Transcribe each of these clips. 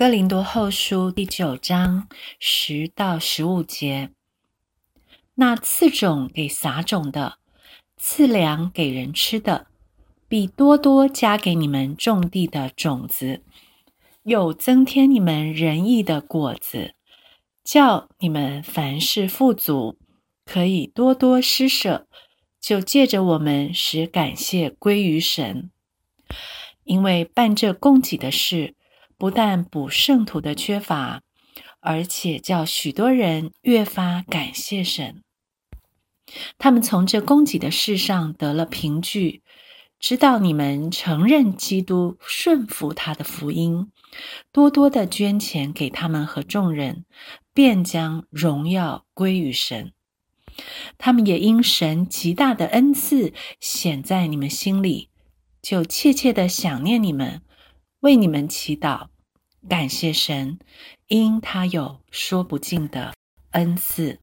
哥林多后书第九章十到十五节：那赐种给撒种的，赐粮给人吃的，必多多加给你们种地的种子，又增添你们仁义的果子，叫你们凡事富足，可以多多施舍，就借着我们使感谢归于神。因为办这供给的事。不但补圣徒的缺乏，而且叫许多人越发感谢神。他们从这供给的事上得了凭据，知道你们承认基督，顺服他的福音，多多的捐钱给他们和众人，便将荣耀归于神。他们也因神极大的恩赐显在你们心里，就切切的想念你们。为你们祈祷，感谢神，因他有说不尽的恩赐。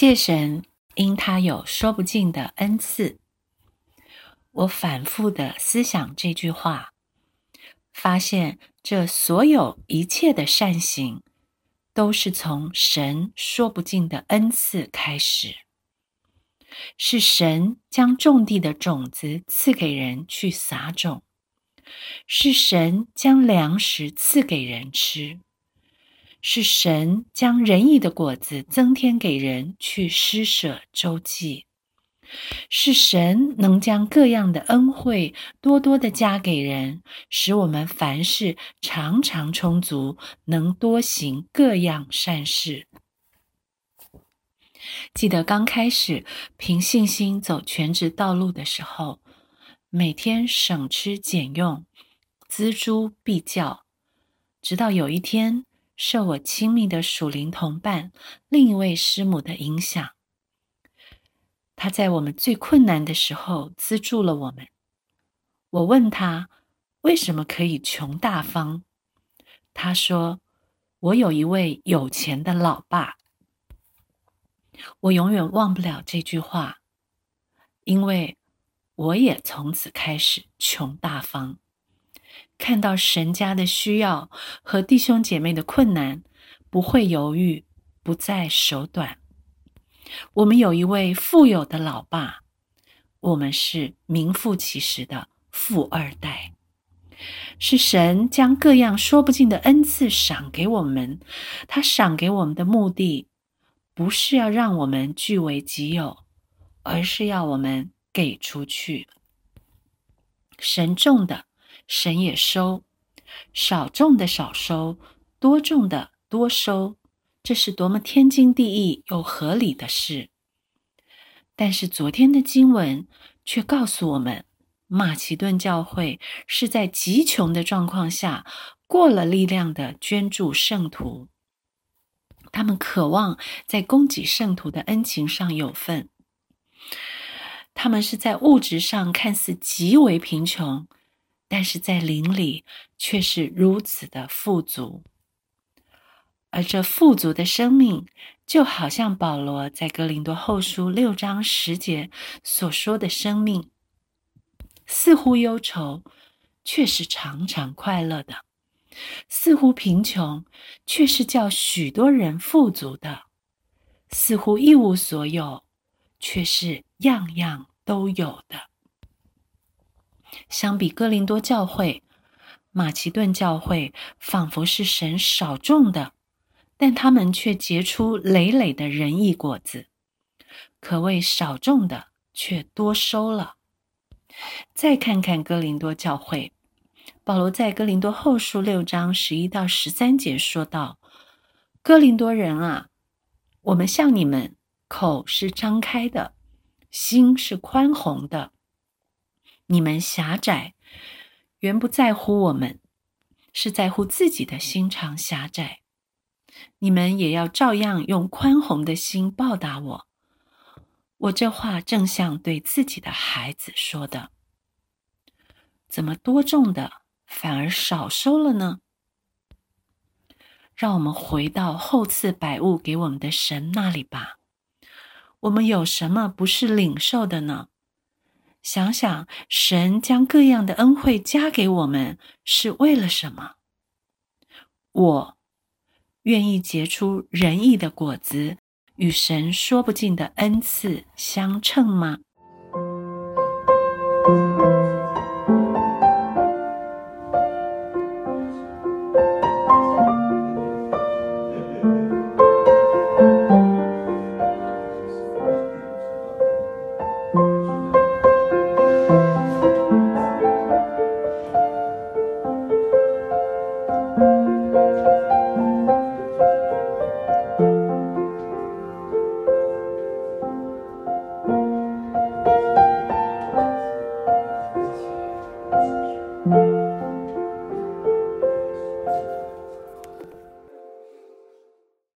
谢神，因他有说不尽的恩赐。我反复的思想这句话，发现这所有一切的善行，都是从神说不尽的恩赐开始。是神将种地的种子赐给人去撒种，是神将粮食赐给人吃。是神将仁义的果子增添给人去施舍周济，是神能将各样的恩惠多多的加给人，使我们凡事常常充足，能多行各样善事。记得刚开始凭信心走全职道路的时候，每天省吃俭用，锱铢必较，直到有一天。受我亲密的属灵同伴另一位师母的影响，他在我们最困难的时候资助了我们。我问他为什么可以穷大方，他说：“我有一位有钱的老爸。”我永远忘不了这句话，因为我也从此开始穷大方。看到神家的需要和弟兄姐妹的困难，不会犹豫，不再手短。我们有一位富有的老爸，我们是名副其实的富二代。是神将各样说不尽的恩赐赏给我们，他赏给我们的目的，不是要让我们据为己有，而是要我们给出去。神种的。神也收，少种的少收，多种的多收，这是多么天经地义又合理的事。但是昨天的经文却告诉我们，马其顿教会是在极穷的状况下过了力量的捐助圣徒，他们渴望在供给圣徒的恩情上有份。他们是在物质上看似极为贫穷。但是在灵里却是如此的富足，而这富足的生命，就好像保罗在哥林多后书六章十节所说的生命，似乎忧愁，却是常常快乐的；似乎贫穷，却是叫许多人富足的；似乎一无所有，却是样样都有的。相比哥林多教会，马其顿教会仿佛是神少种的，但他们却结出累累的仁义果子，可谓少种的却多收了。再看看哥林多教会，保罗在哥林多后书六章十一到十三节说道：“哥林多人啊，我们向你们口是张开的，心是宽宏的。”你们狭窄，原不在乎我们，是在乎自己的心肠狭窄。你们也要照样用宽宏的心报答我。我这话正像对自己的孩子说的。怎么多种的反而少收了呢？让我们回到后赐百物给我们的神那里吧。我们有什么不是领受的呢？想想，神将各样的恩惠加给我们，是为了什么？我愿意结出仁义的果子，与神说不尽的恩赐相称吗？